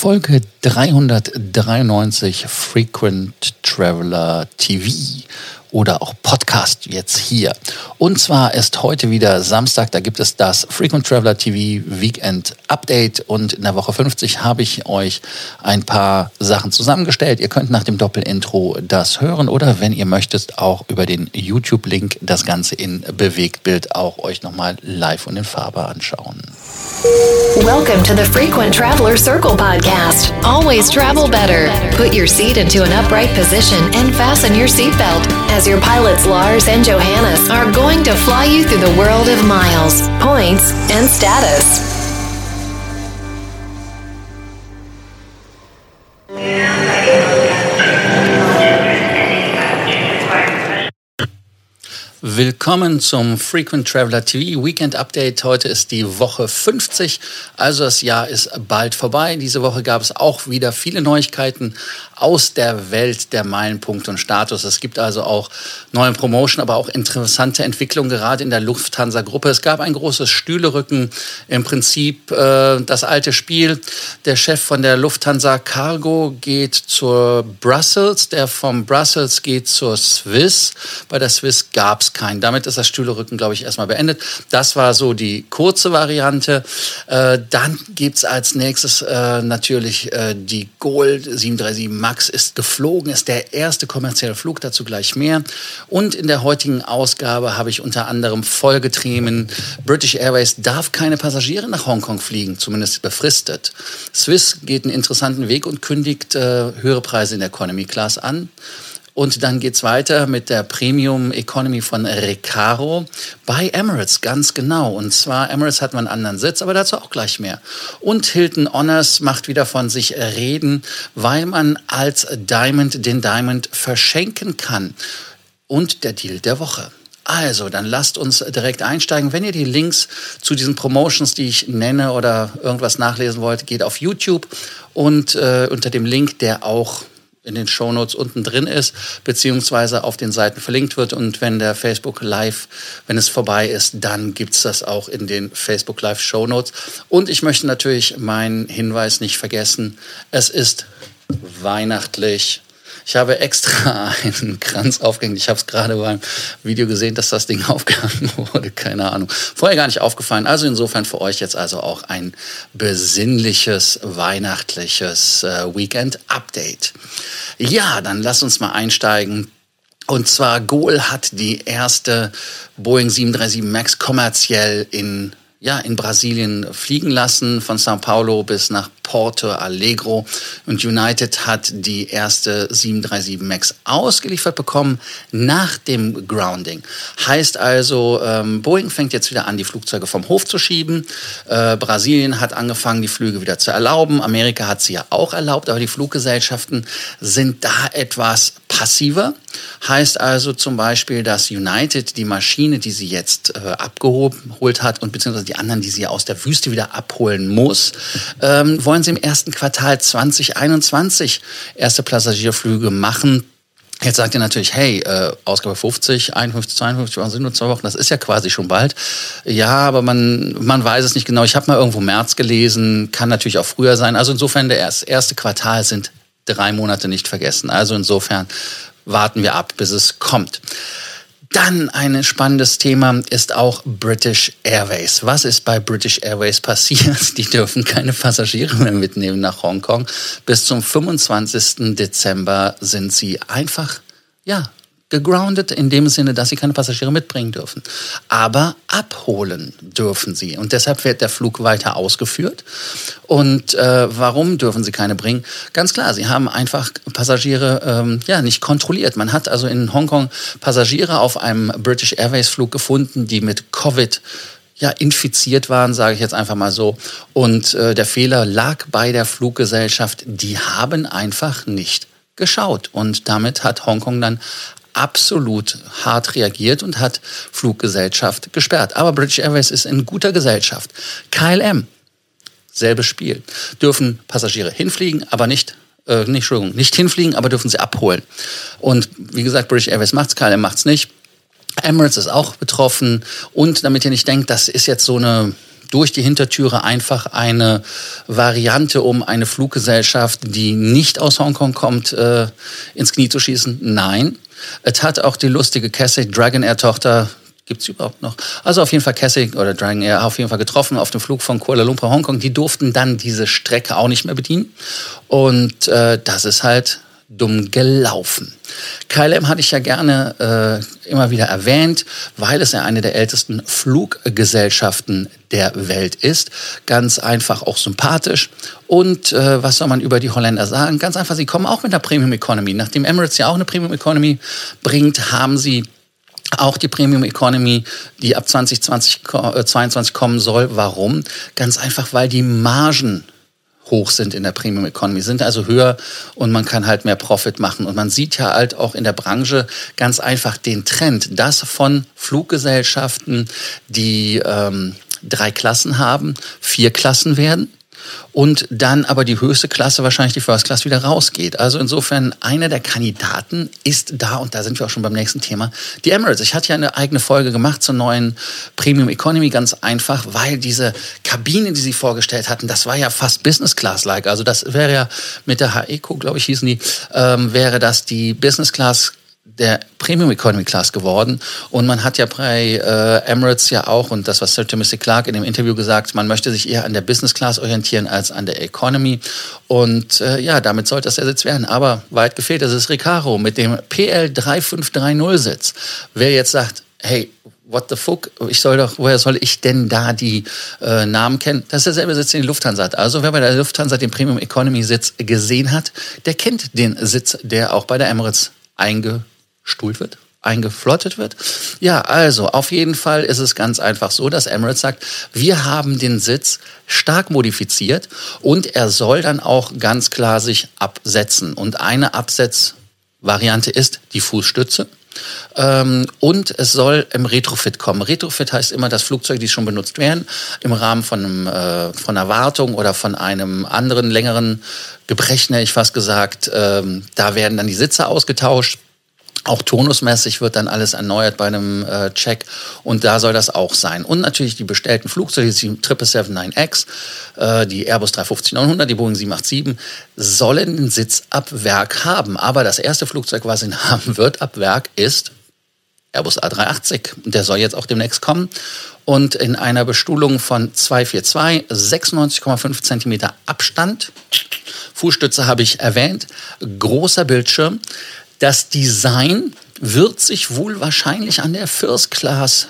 Folge 393 Frequent Traveler TV oder auch Podcast jetzt hier. Und zwar ist heute wieder Samstag, da gibt es das Frequent Traveler TV Weekend Update und in der Woche 50 habe ich euch ein paar Sachen zusammengestellt. Ihr könnt nach dem Doppelintro das hören oder wenn ihr möchtet auch über den YouTube-Link das Ganze in Bewegtbild auch euch nochmal live und in Farbe anschauen. Welcome to the Frequent Traveler Circle podcast. Always travel better. Put your seat into an upright position and fasten your seatbelt as your pilots Lars and Johannes are going to fly you through the world of miles, points, and status. Willkommen zum Frequent Traveler TV Weekend Update. Heute ist die Woche 50, also das Jahr ist bald vorbei. Diese Woche gab es auch wieder viele Neuigkeiten aus der Welt der Meilenpunkte und Status. Es gibt also auch neue Promotion, aber auch interessante Entwicklungen gerade in der Lufthansa-Gruppe. Es gab ein großes Stühlerücken, im Prinzip äh, das alte Spiel. Der Chef von der Lufthansa Cargo geht zur Brussels, der vom Brussels geht zur Swiss. Bei der Swiss gab es keinen. Damit ist das Stühlerücken, glaube ich, erstmal beendet. Das war so die kurze Variante. Äh, dann es als nächstes äh, natürlich äh, die Gold 737 MAX ist geflogen, ist der erste kommerzielle Flug, dazu gleich mehr. Und in der heutigen Ausgabe habe ich unter anderem Folgethemen. British Airways darf keine Passagiere nach Hongkong fliegen, zumindest befristet. Swiss geht einen interessanten Weg und kündigt äh, höhere Preise in der Economy Class an. Und dann geht's weiter mit der Premium Economy von Recaro bei Emirates, ganz genau. Und zwar, Emirates hat man einen anderen Sitz, aber dazu auch gleich mehr. Und Hilton Honors macht wieder von sich reden, weil man als Diamond den Diamond verschenken kann. Und der Deal der Woche. Also, dann lasst uns direkt einsteigen. Wenn ihr die Links zu diesen Promotions, die ich nenne oder irgendwas nachlesen wollt, geht auf YouTube und äh, unter dem Link, der auch in den Shownotes unten drin ist, beziehungsweise auf den Seiten verlinkt wird. Und wenn der Facebook Live, wenn es vorbei ist, dann gibt's das auch in den Facebook Live Shownotes. Und ich möchte natürlich meinen Hinweis nicht vergessen. Es ist weihnachtlich. Ich habe extra einen Kranz aufgehängt. Ich habe es gerade beim Video gesehen, dass das Ding aufgehangen wurde. Keine Ahnung. Vorher gar nicht aufgefallen. Also insofern für euch jetzt also auch ein besinnliches, weihnachtliches äh, Weekend-Update. Ja, dann lass uns mal einsteigen. Und zwar Goal hat die erste Boeing 737 MAX kommerziell in ja, in Brasilien fliegen lassen, von Sao Paulo bis nach Porto Alegre. Und United hat die erste 737 MAX ausgeliefert bekommen nach dem Grounding. Heißt also, ähm, Boeing fängt jetzt wieder an, die Flugzeuge vom Hof zu schieben. Äh, Brasilien hat angefangen, die Flüge wieder zu erlauben. Amerika hat sie ja auch erlaubt, aber die Fluggesellschaften sind da etwas passiver. Heißt also zum Beispiel, dass United die Maschine, die sie jetzt äh, abgeholt hat und beziehungsweise die anderen, die sie aus der Wüste wieder abholen muss, ähm, wollen sie im ersten Quartal 2021 erste Passagierflüge machen. Jetzt sagt ihr natürlich, hey, äh, Ausgabe 50, 51, 52, waren sind nur zwei Wochen, das ist ja quasi schon bald. Ja, aber man, man weiß es nicht genau. Ich habe mal irgendwo März gelesen, kann natürlich auch früher sein. Also insofern, der erste Quartal sind drei Monate nicht vergessen. Also insofern warten wir ab, bis es kommt. Dann ein spannendes Thema ist auch British Airways. Was ist bei British Airways passiert? Die dürfen keine Passagiere mehr mitnehmen nach Hongkong. Bis zum 25. Dezember sind sie einfach, ja, gegroundet in dem Sinne, dass sie keine Passagiere mitbringen dürfen. Aber abholen dürfen sie. Und deshalb wird der Flug weiter ausgeführt. Und äh, warum dürfen sie keine bringen? Ganz klar, sie haben einfach Passagiere ähm, ja nicht kontrolliert. Man hat also in Hongkong Passagiere auf einem British Airways Flug gefunden, die mit Covid ja, infiziert waren, sage ich jetzt einfach mal so. Und äh, der Fehler lag bei der Fluggesellschaft. Die haben einfach nicht geschaut. Und damit hat Hongkong dann absolut hart reagiert und hat Fluggesellschaft gesperrt. Aber British Airways ist in guter Gesellschaft. KLM, selbes Spiel. Dürfen Passagiere hinfliegen, aber nicht äh, nicht, Entschuldigung, nicht hinfliegen, aber dürfen sie abholen. Und wie gesagt, British Airways macht's, KLM macht's nicht. Emirates ist auch betroffen. Und damit ihr nicht denkt, das ist jetzt so eine durch die Hintertüre einfach eine Variante, um eine Fluggesellschaft, die nicht aus Hongkong kommt, äh, ins Knie zu schießen? Nein. Es hat auch die lustige Cassie, Dragon Air Tochter, gibt es überhaupt noch? Also auf jeden Fall Cassie oder Dragon Air auf jeden Fall getroffen auf dem Flug von Kuala Lumpur, Hongkong. Die durften dann diese Strecke auch nicht mehr bedienen. Und äh, das ist halt dumm gelaufen. KLM hatte ich ja gerne äh, immer wieder erwähnt, weil es ja eine der ältesten Fluggesellschaften der Welt ist. Ganz einfach auch sympathisch. Und äh, was soll man über die Holländer sagen? Ganz einfach, sie kommen auch mit einer Premium Economy. Nachdem Emirates ja auch eine Premium Economy bringt, haben sie auch die Premium Economy, die ab 2020, äh, 22 kommen soll. Warum? Ganz einfach, weil die Margen hoch sind in der Premium Economy, sind also höher und man kann halt mehr Profit machen. Und man sieht ja halt auch in der Branche ganz einfach den Trend, dass von Fluggesellschaften, die ähm, drei Klassen haben, vier Klassen werden und dann aber die höchste Klasse, wahrscheinlich die First Class, wieder rausgeht. Also insofern, einer der Kandidaten ist da, und da sind wir auch schon beim nächsten Thema, die Emirates. Ich hatte ja eine eigene Folge gemacht zur neuen Premium Economy, ganz einfach, weil diese Kabine, die sie vorgestellt hatten, das war ja fast Business Class-like. Also das wäre ja mit der HECO, glaube ich, hießen die, ähm, wäre das die Business Class der Premium Economy Class geworden. Und man hat ja bei äh, Emirates ja auch, und das, was Sir Timothy Clark in dem Interview gesagt, man möchte sich eher an der Business Class orientieren als an der Economy. Und äh, ja, damit sollte das ersetzt werden. Aber weit gefehlt, das ist Recaro mit dem PL 3530 Sitz. Wer jetzt sagt, hey, what the fuck, ich soll doch, woher soll ich denn da die äh, Namen kennen? Das ist derselbe Sitz, den die Lufthansa hat. Also wer bei der Lufthansa den Premium Economy Sitz gesehen hat, der kennt den Sitz, der auch bei der Emirates einge gestuhlt wird, eingeflottet wird. Ja, also auf jeden Fall ist es ganz einfach so, dass Emirates sagt, wir haben den Sitz stark modifiziert und er soll dann auch ganz klar sich absetzen. Und eine Absetzvariante ist die Fußstütze. Ähm, und es soll im Retrofit kommen. Retrofit heißt immer, dass Flugzeuge, die schon benutzt werden, im Rahmen von, einem, äh, von einer Wartung oder von einem anderen längeren Gebrechen, hätte ich fast gesagt, ähm, da werden dann die Sitze ausgetauscht auch tonusmäßig wird dann alles erneuert bei einem äh, Check und da soll das auch sein. Und natürlich die bestellten Flugzeuge, die 777-9X, äh, die Airbus 350-900, die Boeing 787, sollen den Sitz ab Werk haben. Aber das erste Flugzeug, was ihn haben wird ab Werk, ist Airbus A380. Der soll jetzt auch demnächst kommen. Und in einer Bestuhlung von 242, 96,5 Zentimeter Abstand. Fußstütze habe ich erwähnt. Großer Bildschirm. Das Design wird sich wohl wahrscheinlich an der First Class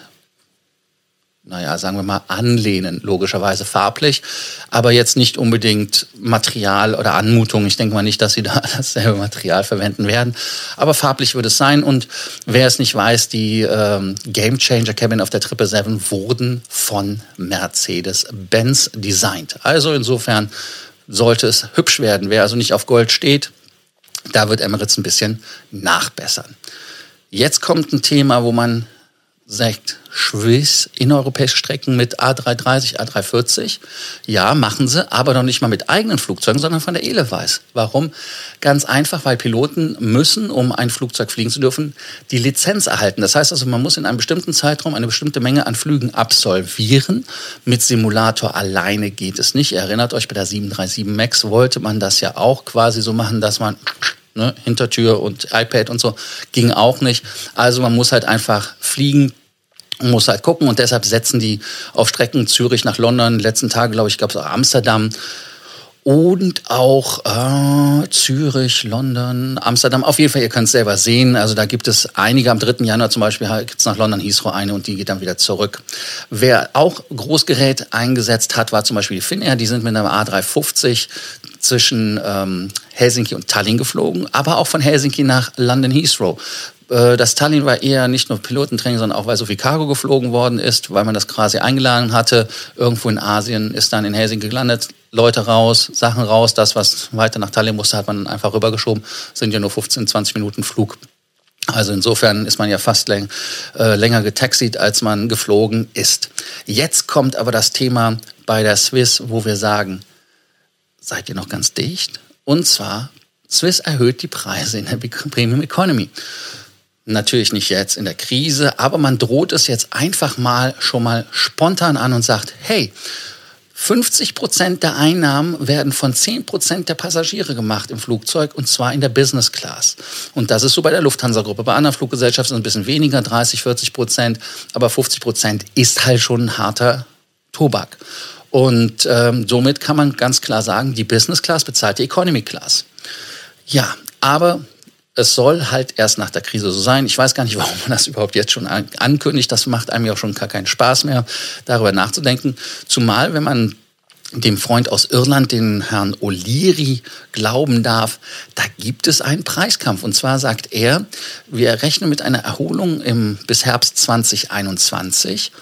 naja, sagen wir mal, anlehnen, logischerweise farblich, aber jetzt nicht unbedingt Material oder Anmutung. Ich denke mal nicht, dass sie da dasselbe Material verwenden werden, aber farblich wird es sein. Und wer es nicht weiß, die ähm, Game Changer Cabin auf der 777 wurden von Mercedes-Benz designt. Also insofern sollte es hübsch werden. Wer also nicht auf Gold steht, da wird Emirates ein bisschen nachbessern. Jetzt kommt ein Thema, wo man sagt, Swiss innereuropäische Strecken mit A330, A340. Ja, machen sie, aber noch nicht mal mit eigenen Flugzeugen, sondern von der Eleweis. Warum? Ganz einfach, weil Piloten müssen, um ein Flugzeug fliegen zu dürfen, die Lizenz erhalten. Das heißt also, man muss in einem bestimmten Zeitraum eine bestimmte Menge an Flügen absolvieren. Mit Simulator alleine geht es nicht. Ihr erinnert euch, bei der 737 MAX wollte man das ja auch quasi so machen, dass man Ne, Hintertür und iPad und so ging auch nicht. Also man muss halt einfach fliegen, muss halt gucken und deshalb setzen die auf Strecken Zürich nach London, letzten Tage, glaube ich, gab es auch Amsterdam und auch äh, Zürich, London, Amsterdam. Auf jeden Fall, ihr könnt es selber sehen. Also da gibt es einige. Am 3. Januar zum Beispiel gibt es nach London Heathrow eine und die geht dann wieder zurück. Wer auch Großgerät eingesetzt hat, war zum Beispiel die Finnair. Die sind mit einer A350 zwischen ähm, Helsinki und Tallinn geflogen, aber auch von Helsinki nach London Heathrow. Äh, das Tallinn war eher nicht nur Pilotentraining, sondern auch, weil so viel Cargo geflogen worden ist, weil man das quasi eingeladen hatte. Irgendwo in Asien ist dann in Helsinki gelandet, Leute raus, Sachen raus. Das, was weiter nach Tallinn musste, hat man einfach rübergeschoben. Sind ja nur 15, 20 Minuten Flug. Also insofern ist man ja fast läng, äh, länger getaxied, als man geflogen ist. Jetzt kommt aber das Thema bei der Swiss, wo wir sagen, seid ihr noch ganz dicht? Und zwar, Swiss erhöht die Preise in der Premium Economy. Natürlich nicht jetzt in der Krise, aber man droht es jetzt einfach mal schon mal spontan an und sagt, hey, 50 Prozent der Einnahmen werden von 10 Prozent der Passagiere gemacht im Flugzeug und zwar in der Business Class. Und das ist so bei der Lufthansa-Gruppe. Bei anderen Fluggesellschaften ein bisschen weniger, 30, 40 Prozent, aber 50 Prozent ist halt schon ein harter Tobak. Und ähm, somit kann man ganz klar sagen, die Business Class bezahlt die Economy Class. Ja, aber es soll halt erst nach der Krise so sein. Ich weiß gar nicht, warum man das überhaupt jetzt schon ankündigt. Das macht einem ja auch schon gar keinen Spaß mehr, darüber nachzudenken. Zumal, wenn man dem Freund aus Irland, den Herrn O'Leary, glauben darf, da gibt es einen Preiskampf. Und zwar sagt er, wir rechnen mit einer Erholung im, bis Herbst 2021.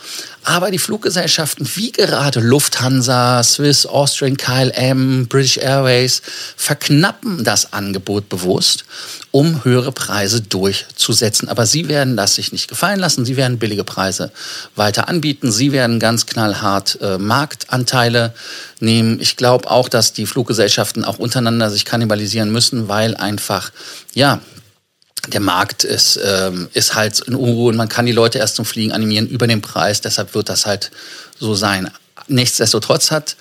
Aber die Fluggesellschaften wie gerade Lufthansa, Swiss, Austrian, KLM, British Airways verknappen das Angebot bewusst, um höhere Preise durchzusetzen. Aber sie werden das sich nicht gefallen lassen. Sie werden billige Preise weiter anbieten. Sie werden ganz knallhart äh, Marktanteile nehmen. Ich glaube auch, dass die Fluggesellschaften auch untereinander sich kannibalisieren müssen, weil einfach, ja, der Markt ist, ähm, ist halt in Unruhe und man kann die Leute erst zum Fliegen animieren über den Preis. Deshalb wird das halt so sein. Nichtsdestotrotz hat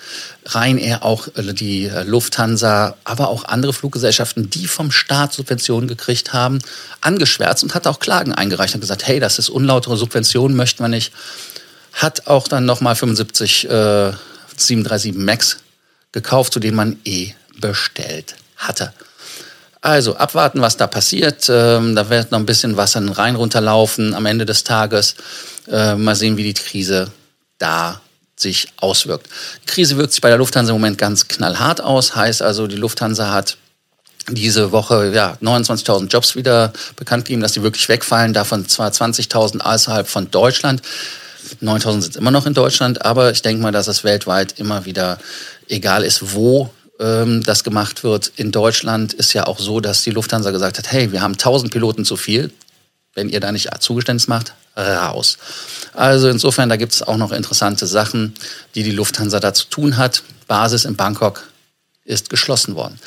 Ryanair auch äh, die äh, Lufthansa, aber auch andere Fluggesellschaften, die vom Staat Subventionen gekriegt haben, angeschwärzt und hat auch Klagen eingereicht und gesagt, hey, das ist unlautere Subventionen, möchten wir nicht. Hat auch dann nochmal 75 äh, 737 MAX gekauft, zu denen man eh bestellt hatte. Also abwarten, was da passiert. Ähm, da wird noch ein bisschen Wasser in den Rhein runterlaufen am Ende des Tages. Äh, mal sehen, wie die Krise da sich auswirkt. Die Krise wirkt sich bei der Lufthansa im Moment ganz knallhart aus. Heißt also, die Lufthansa hat diese Woche ja, 29.000 Jobs wieder bekannt gegeben, dass die wirklich wegfallen. Davon zwar 20.000 außerhalb von Deutschland. 9.000 sind immer noch in Deutschland, aber ich denke mal, dass es weltweit immer wieder egal ist, wo ähm, das gemacht wird. In Deutschland ist ja auch so, dass die Lufthansa gesagt hat, hey, wir haben 1000 Piloten zu viel. Wenn ihr da nicht Zugeständnis macht, raus. Also insofern, da gibt es auch noch interessante Sachen, die die Lufthansa da zu tun hat. Basis in Bangkok ist geschlossen worden.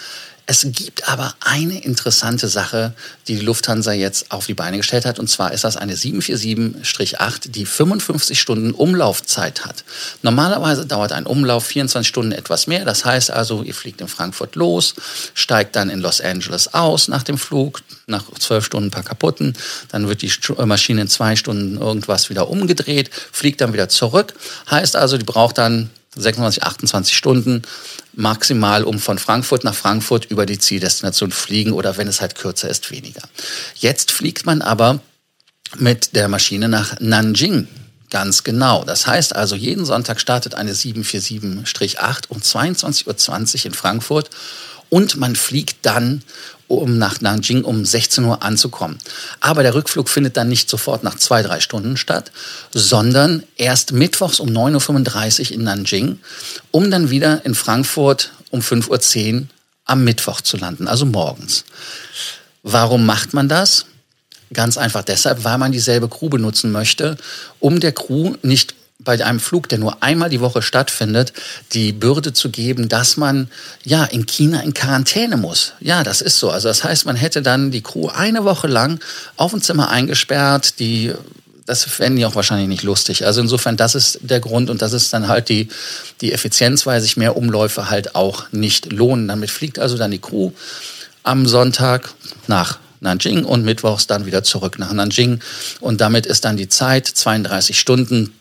Es gibt aber eine interessante Sache, die die Lufthansa jetzt auf die Beine gestellt hat. Und zwar ist das eine 747-8, die 55 Stunden Umlaufzeit hat. Normalerweise dauert ein Umlauf 24 Stunden etwas mehr. Das heißt also, ihr fliegt in Frankfurt los, steigt dann in Los Angeles aus nach dem Flug, nach zwölf Stunden ein paar kaputten. Dann wird die Maschine in zwei Stunden irgendwas wieder umgedreht, fliegt dann wieder zurück. Heißt also, die braucht dann 26, 28 Stunden maximal, um von Frankfurt nach Frankfurt über die Zieldestination fliegen oder wenn es halt kürzer ist, weniger. Jetzt fliegt man aber mit der Maschine nach Nanjing. Ganz genau. Das heißt also, jeden Sonntag startet eine 747-8 um 22.20 Uhr in Frankfurt und man fliegt dann um nach Nanjing um 16 Uhr anzukommen. Aber der Rückflug findet dann nicht sofort nach zwei, drei Stunden statt, sondern erst mittwochs um 9.35 Uhr in Nanjing, um dann wieder in Frankfurt um 5.10 Uhr am Mittwoch zu landen, also morgens. Warum macht man das? Ganz einfach deshalb, weil man dieselbe Crew benutzen möchte, um der Crew nicht bei einem Flug, der nur einmal die Woche stattfindet, die Bürde zu geben, dass man ja in China in Quarantäne muss. Ja, das ist so. Also das heißt, man hätte dann die Crew eine Woche lang auf dem Zimmer eingesperrt, die das fänden die auch wahrscheinlich nicht lustig. Also insofern, das ist der Grund und das ist dann halt die, die Effizienz, weil sich mehr Umläufe halt auch nicht lohnen. Damit fliegt also dann die Crew am Sonntag nach Nanjing und mittwochs dann wieder zurück nach Nanjing. Und damit ist dann die Zeit 32 Stunden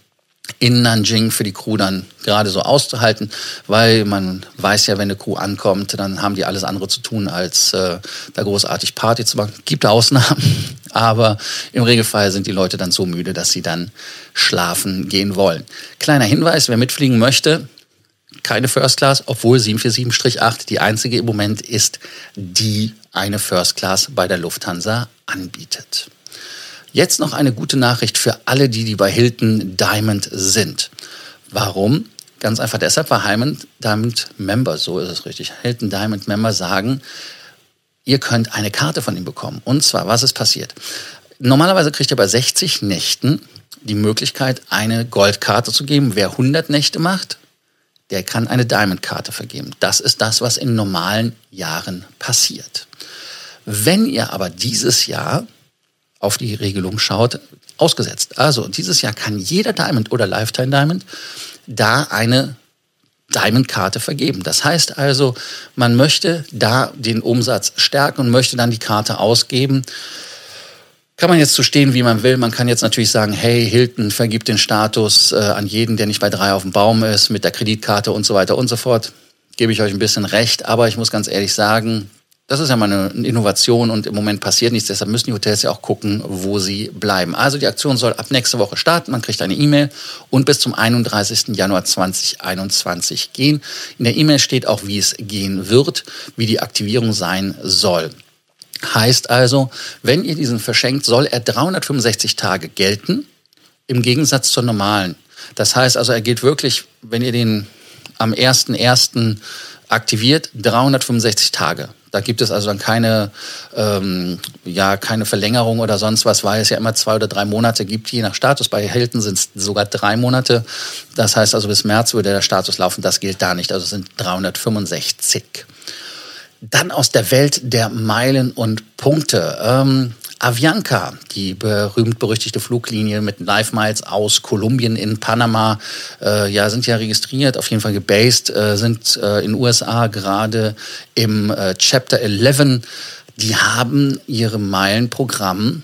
in Nanjing für die Crew dann gerade so auszuhalten, weil man weiß ja, wenn eine Crew ankommt, dann haben die alles andere zu tun, als äh, da großartig Party zu machen. Gibt Ausnahmen, aber im Regelfall sind die Leute dann so müde, dass sie dann schlafen gehen wollen. Kleiner Hinweis, wer mitfliegen möchte, keine First Class, obwohl 747-8 die einzige im Moment ist, die eine First Class bei der Lufthansa anbietet. Jetzt noch eine gute Nachricht für alle, die, die bei Hilton Diamond sind. Warum? Ganz einfach deshalb, weil Hilton Diamond Member, so ist es richtig, Hilton Diamond Member sagen, ihr könnt eine Karte von ihm bekommen. Und zwar, was ist passiert? Normalerweise kriegt ihr bei 60 Nächten die Möglichkeit, eine Goldkarte zu geben. Wer 100 Nächte macht, der kann eine Diamond-Karte vergeben. Das ist das, was in normalen Jahren passiert. Wenn ihr aber dieses Jahr auf die Regelung schaut, ausgesetzt. Also dieses Jahr kann jeder Diamond oder Lifetime Diamond da eine Diamond-Karte vergeben. Das heißt also, man möchte da den Umsatz stärken und möchte dann die Karte ausgeben. Kann man jetzt so stehen, wie man will. Man kann jetzt natürlich sagen, hey, Hilton vergibt den Status äh, an jeden, der nicht bei drei auf dem Baum ist, mit der Kreditkarte und so weiter und so fort. Gebe ich euch ein bisschen recht, aber ich muss ganz ehrlich sagen, das ist ja mal eine Innovation und im Moment passiert nichts. Deshalb müssen die Hotels ja auch gucken, wo sie bleiben. Also die Aktion soll ab nächste Woche starten. Man kriegt eine E-Mail und bis zum 31. Januar 2021 gehen. In der E-Mail steht auch, wie es gehen wird, wie die Aktivierung sein soll. Heißt also, wenn ihr diesen verschenkt, soll er 365 Tage gelten, im Gegensatz zur normalen. Das heißt also, er gilt wirklich, wenn ihr den am 1.1. aktiviert, 365 Tage. Da gibt es also dann keine, ähm, ja, keine Verlängerung oder sonst was, weil es ja immer zwei oder drei Monate gibt, je nach Status. Bei Hilton sind es sogar drei Monate. Das heißt also, bis März würde der Status laufen. Das gilt da nicht. Also es sind 365. Dann aus der Welt der Meilen und Punkte. Ähm, Avianca, die berühmt-berüchtigte Fluglinie mit Live Miles aus Kolumbien in Panama, äh, ja, sind ja registriert, auf jeden Fall gebased, äh, sind äh, in USA gerade im äh, Chapter 11. Die haben ihre Meilenprogramm,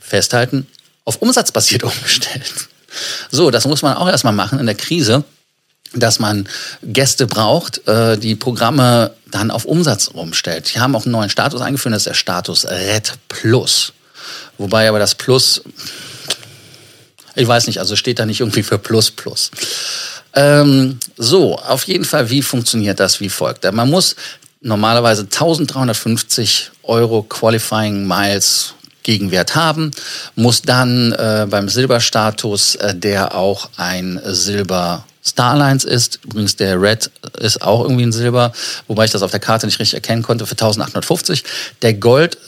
festhalten, auf umsatzbasiert umgestellt. So, das muss man auch erstmal machen in der Krise dass man Gäste braucht, äh, die Programme dann auf Umsatz umstellt. Die haben auch einen neuen Status eingeführt, das ist der Status Red Plus. Wobei aber das Plus, ich weiß nicht, also steht da nicht irgendwie für Plus Plus. Ähm, so, auf jeden Fall, wie funktioniert das wie folgt? Man muss normalerweise 1350 Euro Qualifying Miles Gegenwert haben, muss dann äh, beim Silberstatus, äh, der auch ein Silber Starlines ist. Übrigens, der Red ist auch irgendwie ein Silber, wobei ich das auf der Karte nicht richtig erkennen konnte, für 1850. Der Gold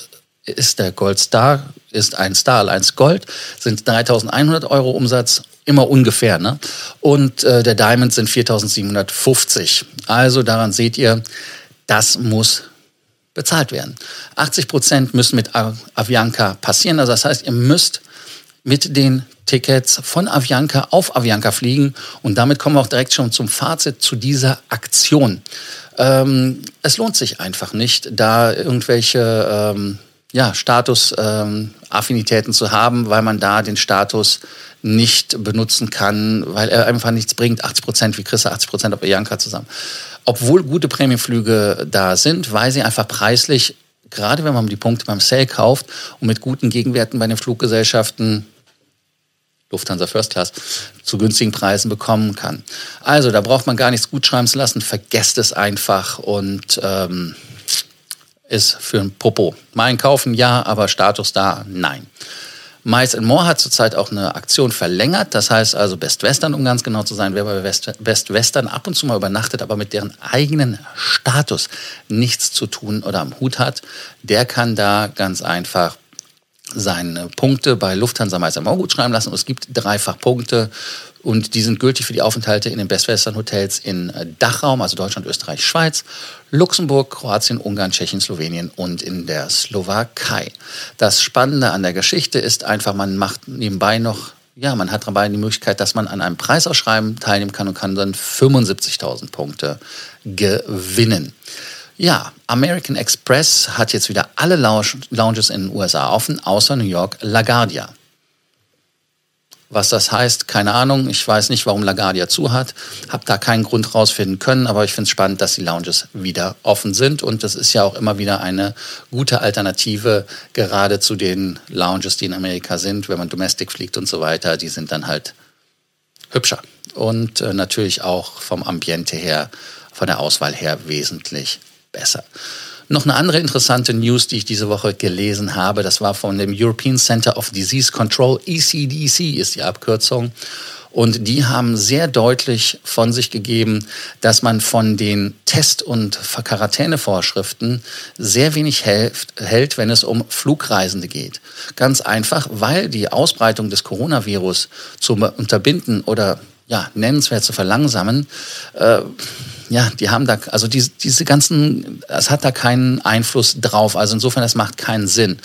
ist der Gold Star, ist ein Starlines Gold, sind 3100 Euro Umsatz, immer ungefähr. Ne? Und äh, der Diamond sind 4750. Also daran seht ihr, das muss bezahlt werden. 80 Prozent müssen mit Avianca passieren. Also das heißt, ihr müsst mit den Tickets von Avianca auf Avianca fliegen. Und damit kommen wir auch direkt schon zum Fazit zu dieser Aktion. Ähm, es lohnt sich einfach nicht, da irgendwelche ähm, ja, Status-Affinitäten ähm, zu haben, weil man da den Status nicht benutzen kann, weil er einfach nichts bringt. 80 Prozent, wie du 80 Prozent auf Avianca zusammen? Obwohl gute Prämienflüge da sind, weil sie einfach preislich, gerade wenn man die Punkte beim Sale kauft und mit guten Gegenwerten bei den Fluggesellschaften Lufthansa First Class zu günstigen Preisen bekommen kann. Also da braucht man gar nichts gut schreiben zu lassen, vergesst es einfach und ähm, ist für ein Popo. Mein kaufen ja, aber Status da nein. Mice More hat zurzeit auch eine Aktion verlängert. Das heißt also Best Western, um ganz genau zu sein. Wer bei Best, Best Western ab und zu mal übernachtet, aber mit deren eigenen Status nichts zu tun oder am Hut hat, der kann da ganz einfach seine Punkte bei Lufthansa Meister auch gut schreiben lassen. Und es gibt dreifach Punkte und die sind gültig für die Aufenthalte in den Best Western Hotels in äh, Dachraum, also Deutschland, Österreich, Schweiz, Luxemburg, Kroatien, Ungarn, Tschechien, Slowenien und in der Slowakei. Das Spannende an der Geschichte ist einfach, man macht nebenbei noch ja, man hat dabei die Möglichkeit, dass man an einem Preisausschreiben teilnehmen kann und kann dann 75.000 Punkte gewinnen. Ja, American Express hat jetzt wieder alle Lounges in den USA offen, außer New York LaGuardia. Was das heißt, keine Ahnung. Ich weiß nicht, warum LaGuardia zu hat. Hab da keinen Grund rausfinden können, aber ich finde es spannend, dass die Lounges wieder offen sind. Und das ist ja auch immer wieder eine gute Alternative, gerade zu den Lounges, die in Amerika sind, wenn man Domestic fliegt und so weiter. Die sind dann halt hübscher. Und äh, natürlich auch vom Ambiente her, von der Auswahl her wesentlich besser. Noch eine andere interessante News, die ich diese Woche gelesen habe, das war von dem European Center of Disease Control, ECDC ist die Abkürzung. Und die haben sehr deutlich von sich gegeben, dass man von den Test- und Quarantänevorschriften sehr wenig hält, wenn es um Flugreisende geht. Ganz einfach, weil die Ausbreitung des Coronavirus zu unterbinden oder ja, nennenswert zu verlangsamen. Äh, ja, die haben da, also diese, diese ganzen, es hat da keinen Einfluss drauf. Also insofern, es macht keinen Sinn.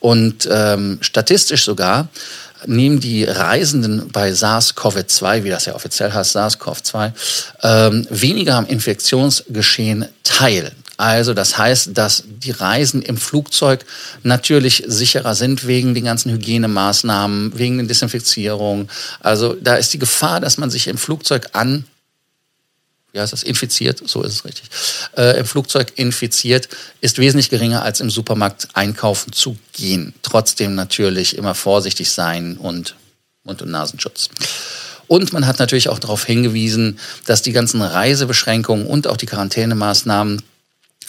Und ähm, statistisch sogar nehmen die Reisenden bei SARS-CoV-2, wie das ja offiziell heißt, SARS-CoV-2, ähm, weniger am Infektionsgeschehen teil. Also das heißt, dass die Reisen im Flugzeug natürlich sicherer sind wegen den ganzen Hygienemaßnahmen, wegen der Desinfizierung. Also da ist die Gefahr, dass man sich im Flugzeug an wie heißt das, infiziert, so ist es richtig, äh, im Flugzeug infiziert, ist wesentlich geringer als im Supermarkt einkaufen zu gehen. Trotzdem natürlich immer vorsichtig sein und Mund- und Nasenschutz. Und man hat natürlich auch darauf hingewiesen, dass die ganzen Reisebeschränkungen und auch die Quarantänemaßnahmen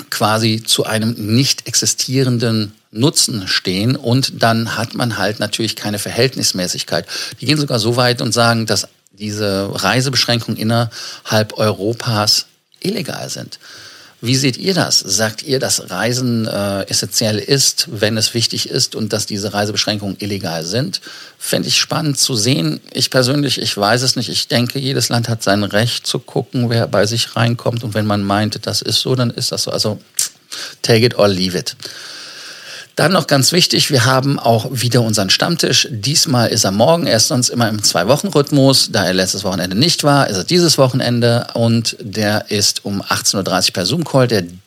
quasi zu einem nicht existierenden Nutzen stehen und dann hat man halt natürlich keine Verhältnismäßigkeit. Die gehen sogar so weit und sagen, dass diese Reisebeschränkungen innerhalb Europas illegal sind. Wie seht ihr das? Sagt ihr, dass Reisen äh, essentiell ist, wenn es wichtig ist und dass diese Reisebeschränkungen illegal sind? Fände ich spannend zu sehen. Ich persönlich, ich weiß es nicht. Ich denke, jedes Land hat sein Recht zu gucken, wer bei sich reinkommt. Und wenn man meint, das ist so, dann ist das so. Also take it or leave it. Dann noch ganz wichtig, wir haben auch wieder unseren Stammtisch. Diesmal ist er morgen, er ist sonst immer im Zwei-Wochen-Rhythmus. Da er letztes Wochenende nicht war, ist er dieses Wochenende und der ist um 18.30 Uhr per Zoom-Call. Den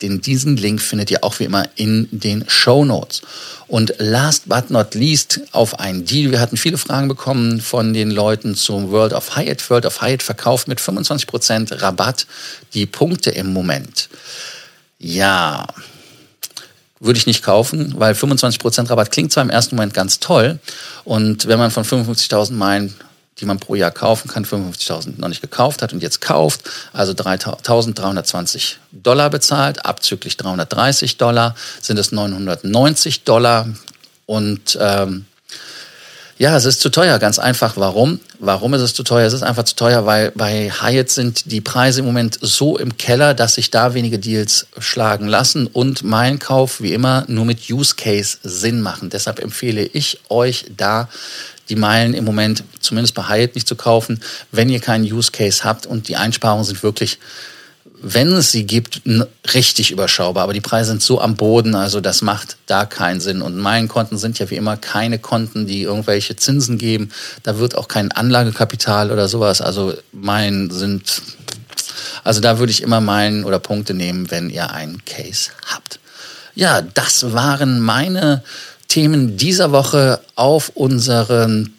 diesen Link findet ihr auch wie immer in den Show Notes. Und last but not least auf einen Deal. Wir hatten viele Fragen bekommen von den Leuten zum World of Hyatt. World of Hyatt verkauft mit 25% Rabatt die Punkte im Moment. Ja, würde ich nicht kaufen, weil 25% Rabatt klingt zwar im ersten Moment ganz toll und wenn man von 55.000 Meilen, die man pro Jahr kaufen kann, 55.000 noch nicht gekauft hat und jetzt kauft, also 3.320 Dollar bezahlt, abzüglich 330 Dollar sind es 990 Dollar und ähm, ja, es ist zu teuer, ganz einfach. Warum? Warum ist es zu teuer? Es ist einfach zu teuer, weil bei Hyatt sind die Preise im Moment so im Keller, dass sich da wenige Deals schlagen lassen und mein Kauf wie immer nur mit Use Case Sinn machen. Deshalb empfehle ich euch da die Meilen im Moment zumindest bei Hyatt nicht zu kaufen, wenn ihr keinen Use Case habt und die Einsparungen sind wirklich wenn es sie gibt, richtig überschaubar. Aber die Preise sind so am Boden, also das macht da keinen Sinn. Und meine Konten sind ja wie immer keine Konten, die irgendwelche Zinsen geben. Da wird auch kein Anlagekapital oder sowas. Also mein sind, also da würde ich immer meinen oder Punkte nehmen, wenn ihr einen Case habt. Ja, das waren meine Themen dieser Woche auf unseren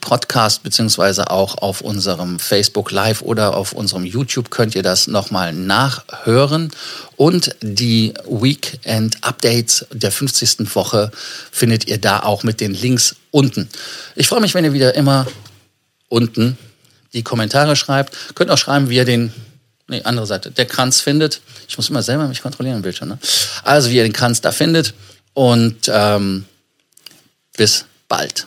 Podcast beziehungsweise auch auf unserem Facebook Live oder auf unserem YouTube könnt ihr das nochmal nachhören. Und die Weekend Updates der 50. Woche findet ihr da auch mit den Links unten. Ich freue mich, wenn ihr wieder immer unten die Kommentare schreibt. Könnt auch schreiben, wie ihr den, nee, andere Seite, der Kranz findet. Ich muss immer selber mich kontrollieren im Bildschirm. Ne? Also, wie ihr den Kranz da findet. Und ähm, bis bald.